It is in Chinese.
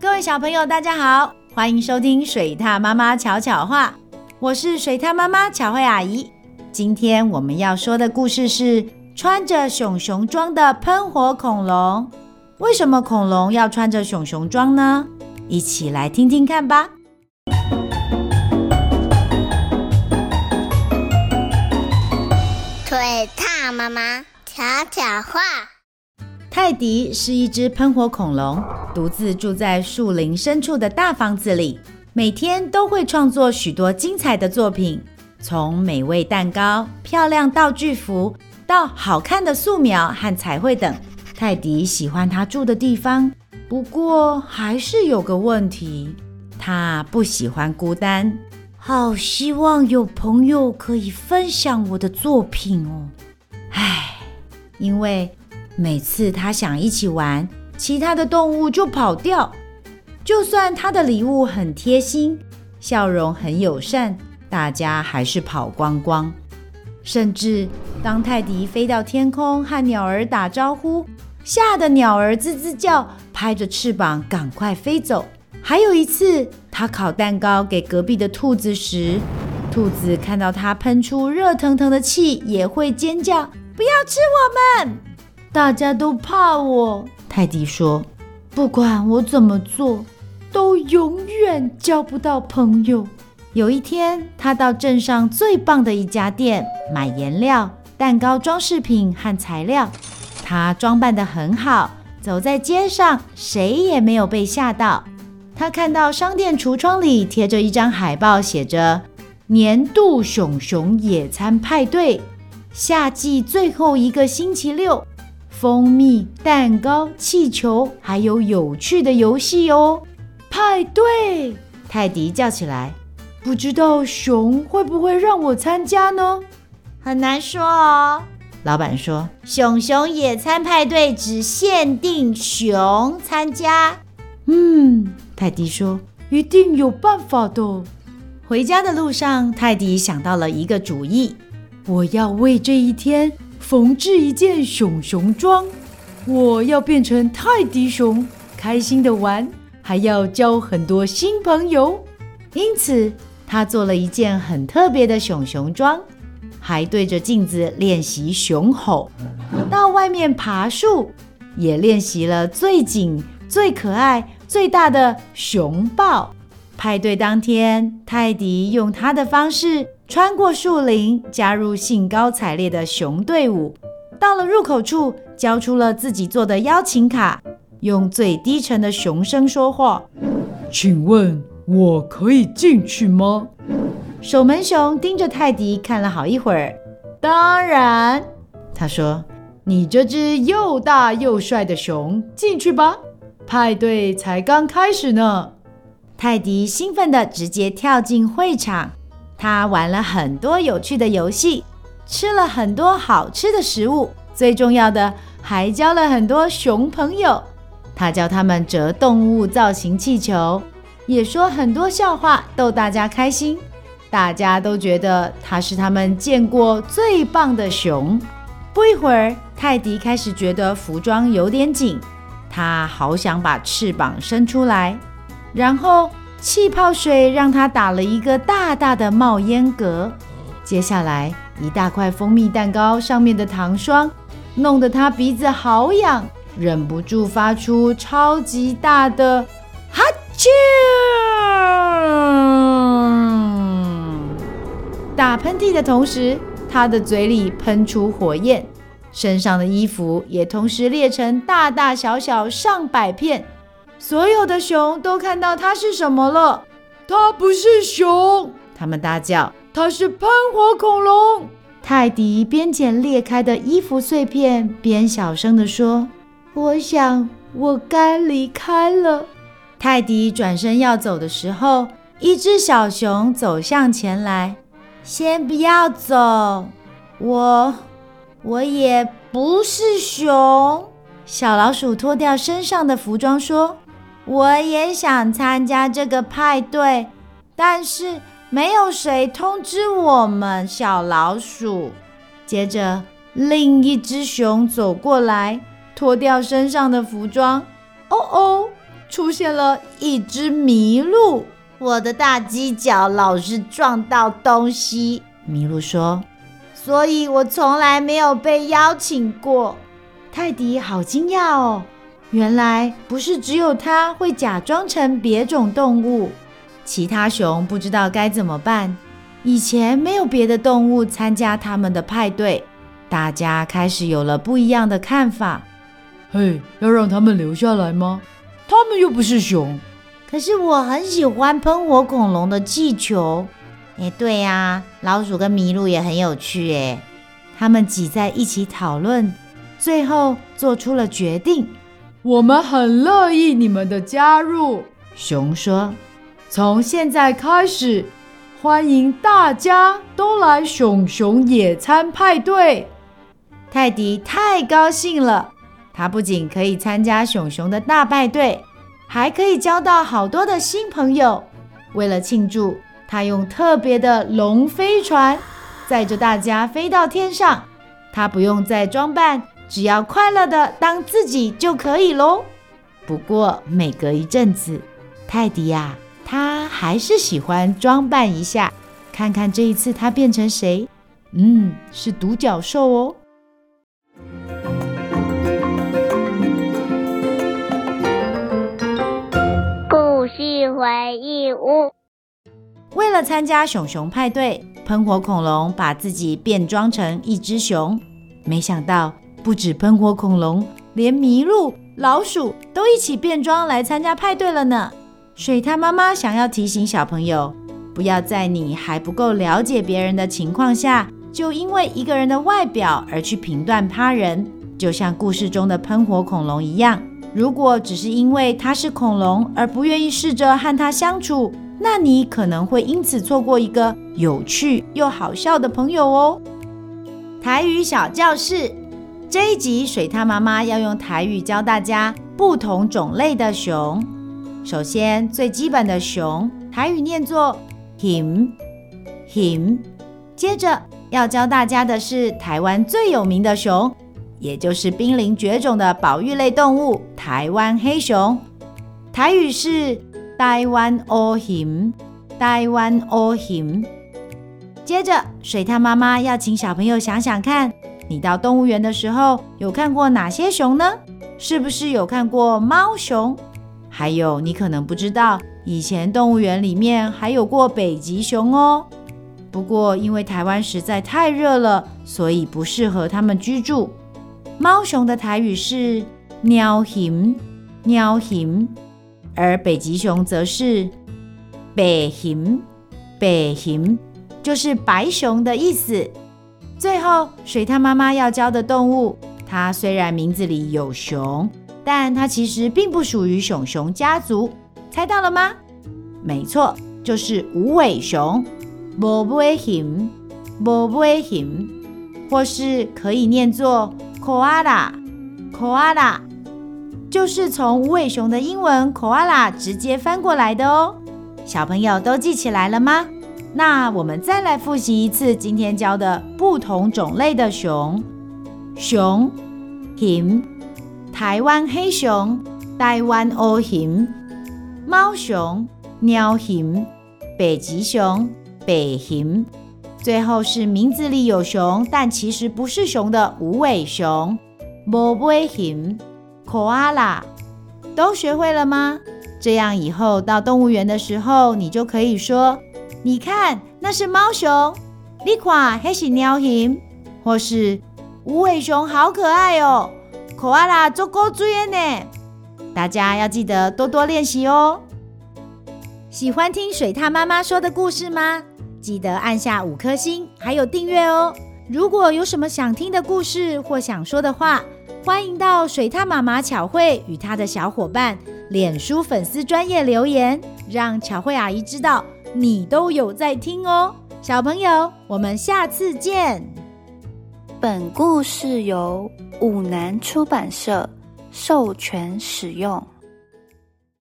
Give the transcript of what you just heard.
各位小朋友，大家好，欢迎收听水獭妈妈巧巧话，我是水獭妈妈巧慧阿姨。今天我们要说的故事是穿着熊熊装的喷火恐龙。为什么恐龙要穿着熊熊装呢？一起来听听看吧。水獭妈妈巧巧话。泰迪是一只喷火恐龙，独自住在树林深处的大房子里，每天都会创作许多精彩的作品，从美味蛋糕、漂亮道具服到好看的素描和彩绘等。泰迪喜欢他住的地方，不过还是有个问题，他不喜欢孤单，好希望有朋友可以分享我的作品哦。唉，因为。每次他想一起玩，其他的动物就跑掉。就算他的礼物很贴心，笑容很友善，大家还是跑光光。甚至当泰迪飞到天空和鸟儿打招呼，吓得鸟儿吱吱叫，拍着翅膀赶快飞走。还有一次，他烤蛋糕给隔壁的兔子时，兔子看到他喷出热腾腾的气，也会尖叫：“不要吃我们！”大家都怕我，泰迪说：“不管我怎么做，都永远交不到朋友。”有一天，他到镇上最棒的一家店买颜料、蛋糕装饰品和材料。他装扮得很好，走在街上，谁也没有被吓到。他看到商店橱窗里贴着一张海报，写着“年度熊熊野餐派对，夏季最后一个星期六”。蜂蜜、蛋糕、气球，还有有趣的游戏哦！派对！泰迪叫起来。不知道熊会不会让我参加呢？很难说哦。老板说：“熊熊野餐派对只限定熊参加。”嗯，泰迪说：“一定有办法的。”回家的路上，泰迪想到了一个主意：我要为这一天。缝制一件熊熊装，我要变成泰迪熊，开心的玩，还要交很多新朋友。因此，他做了一件很特别的熊熊装，还对着镜子练习熊吼，到外面爬树，也练习了最紧、最可爱、最大的熊抱。派对当天，泰迪用他的方式。穿过树林，加入兴高采烈的熊队伍。到了入口处，交出了自己做的邀请卡，用最低沉的熊声说话：“请问我可以进去吗？”守门熊盯着泰迪看了好一会儿，当然，他说：“你这只又大又帅的熊，进去吧，派对才刚开始呢。”泰迪兴奋地直接跳进会场。他玩了很多有趣的游戏，吃了很多好吃的食物，最重要的还交了很多熊朋友。他教他们折动物造型气球，也说很多笑话逗大家开心。大家都觉得他是他们见过最棒的熊。不一会儿，泰迪开始觉得服装有点紧，他好想把翅膀伸出来，然后。气泡水让他打了一个大大的冒烟格，接下来一大块蜂蜜蛋糕上面的糖霜弄得他鼻子好痒，忍不住发出超级大的哈啾！打喷嚏的同时，他的嘴里喷出火焰，身上的衣服也同时裂成大大小小上百片。所有的熊都看到它是什么了？它不是熊！他们大叫：“它是喷火恐龙！”泰迪边捡裂开的衣服碎片，边小声地说：“我想我该离开了。”泰迪转身要走的时候，一只小熊走向前来：“先不要走，我我也不是熊。”小老鼠脱掉身上的服装说。我也想参加这个派对，但是没有谁通知我们。小老鼠。接着，另一只熊走过来，脱掉身上的服装。哦哦，出现了一只麋鹿。我的大犄角老是撞到东西，麋鹿说，所以我从来没有被邀请过。泰迪好惊讶哦，原来不是只有它会假装成别种动物，其他熊不知道该怎么办。以前没有别的动物参加他们的派对，大家开始有了不一样的看法。嘿，要让他们留下来吗？他们又不是熊。可是我很喜欢喷火恐龙的气球。哎，对呀，老鼠跟麋鹿也很有趣哎。他们挤在一起讨论，最后做出了决定。我们很乐意你们的加入，熊说：“从现在开始。”欢迎大家都来熊熊野餐派对！泰迪太高兴了，他不仅可以参加熊熊的大派对，还可以交到好多的新朋友。为了庆祝，他用特别的龙飞船载着大家飞到天上。他不用再装扮，只要快乐的当自己就可以喽。不过每隔一阵子，泰迪呀。他还是喜欢装扮一下，看看这一次他变成谁？嗯，是独角兽哦。故事回忆屋。为了参加熊熊派对，喷火恐龙把自己变装成一只熊。没想到，不止喷火恐龙，连麋鹿、老鼠都一起变装来参加派对了呢。水獭妈妈想要提醒小朋友，不要在你还不够了解别人的情况下，就因为一个人的外表而去评断他人。就像故事中的喷火恐龙一样，如果只是因为它是恐龙而不愿意试着和它相处，那你可能会因此错过一个有趣又好笑的朋友哦。台语小教室这一集，水獭妈妈要用台语教大家不同种类的熊。首先，最基本的熊，台语念作 “him him”。接着要教大家的是台湾最有名的熊，也就是濒临绝种的保育类动物——台湾黑熊。台语是“台湾黑熊”，台湾黑熊。接着，水獭妈妈要请小朋友想想看，你到动物园的时候有看过哪些熊呢？是不是有看过猫熊？还有，你可能不知道，以前动物园里面还有过北极熊哦。不过，因为台湾实在太热了，所以不适合它们居住。猫熊的台语是“猫熊”，猫熊，而北极熊则是“白熊”，白熊，就是白熊的意思。最后，水獭妈妈要教的动物，它虽然名字里有熊。但它其实并不属于熊熊家族，猜到了吗？没错，就是无尾熊，无尾熊，无尾熊，或是可以念作 koala，koala，就是从无尾熊的英文 koala 直接翻过来的哦。小朋友都记起来了吗？那我们再来复习一次今天教的不同种类的熊，熊，him。台湾黑熊、台湾黑熊、猫熊、猫熊、北极熊、北熊，最后是名字里有熊，但其实不是熊的无尾熊、无尾熊、Koala，都学会了吗？这样以后到动物园的时候，你就可以说：“你看，那是猫熊，你看，那是猫熊，或是无尾熊，好可爱哦。”可爱啦，足够追呢！大家要记得多多练习哦。喜欢听水獭妈妈说的故事吗？记得按下五颗星，还有订阅哦。如果有什么想听的故事或想说的话，欢迎到水獭妈妈巧慧与她的小伙伴脸书粉丝专业留言，让巧慧阿姨知道你都有在听哦。小朋友，我们下次见。本故事由五南出版社授权使用。